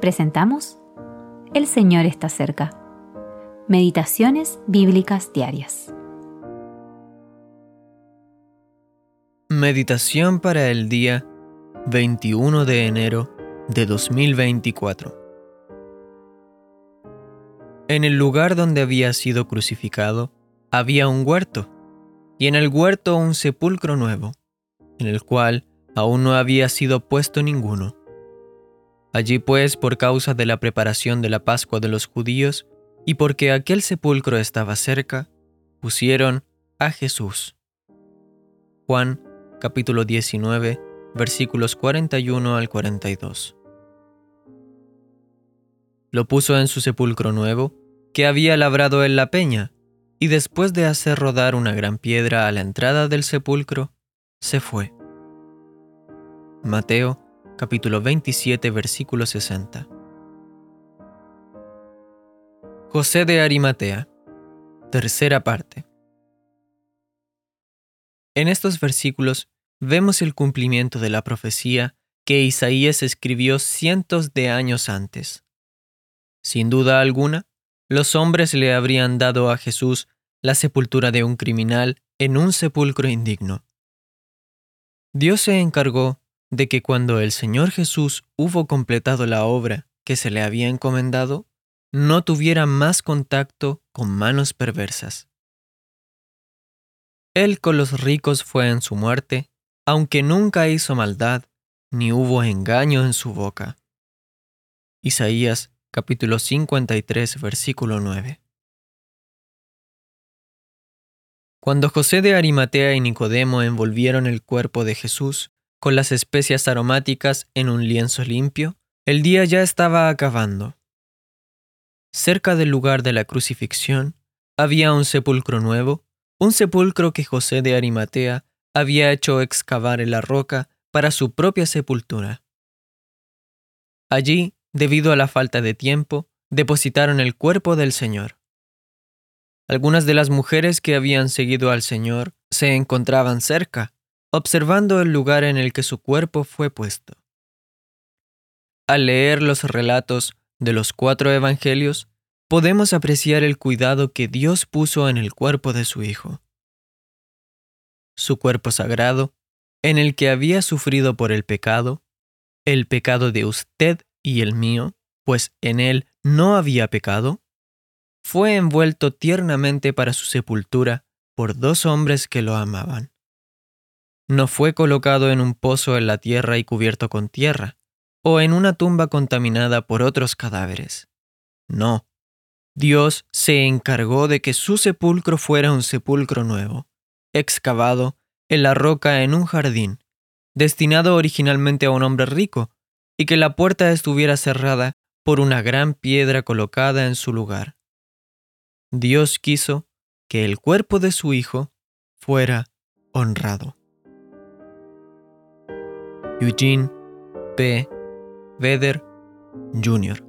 presentamos El Señor está cerca. Meditaciones bíblicas diarias. Meditación para el día 21 de enero de 2024. En el lugar donde había sido crucificado había un huerto, y en el huerto un sepulcro nuevo, en el cual aún no había sido puesto ninguno. Allí pues, por causa de la preparación de la Pascua de los judíos, y porque aquel sepulcro estaba cerca, pusieron a Jesús. Juan capítulo 19 versículos 41 al 42. Lo puso en su sepulcro nuevo, que había labrado en la peña, y después de hacer rodar una gran piedra a la entrada del sepulcro, se fue. Mateo capítulo 27 versículo 60. José de Arimatea, tercera parte. En estos versículos vemos el cumplimiento de la profecía que Isaías escribió cientos de años antes. Sin duda alguna, los hombres le habrían dado a Jesús la sepultura de un criminal en un sepulcro indigno. Dios se encargó de que cuando el Señor Jesús hubo completado la obra que se le había encomendado, no tuviera más contacto con manos perversas. Él con los ricos fue en su muerte, aunque nunca hizo maldad, ni hubo engaño en su boca. Isaías capítulo 53 versículo 9. Cuando José de Arimatea y Nicodemo envolvieron el cuerpo de Jesús, con las especias aromáticas en un lienzo limpio, el día ya estaba acabando. Cerca del lugar de la crucifixión había un sepulcro nuevo, un sepulcro que José de Arimatea había hecho excavar en la roca para su propia sepultura. Allí, debido a la falta de tiempo, depositaron el cuerpo del Señor. Algunas de las mujeres que habían seguido al Señor se encontraban cerca observando el lugar en el que su cuerpo fue puesto. Al leer los relatos de los cuatro evangelios, podemos apreciar el cuidado que Dios puso en el cuerpo de su Hijo. Su cuerpo sagrado, en el que había sufrido por el pecado, el pecado de usted y el mío, pues en él no había pecado, fue envuelto tiernamente para su sepultura por dos hombres que lo amaban no fue colocado en un pozo en la tierra y cubierto con tierra, o en una tumba contaminada por otros cadáveres. No, Dios se encargó de que su sepulcro fuera un sepulcro nuevo, excavado en la roca en un jardín, destinado originalmente a un hombre rico, y que la puerta estuviera cerrada por una gran piedra colocada en su lugar. Dios quiso que el cuerpo de su Hijo fuera honrado. Eugene P. Vedder Jr.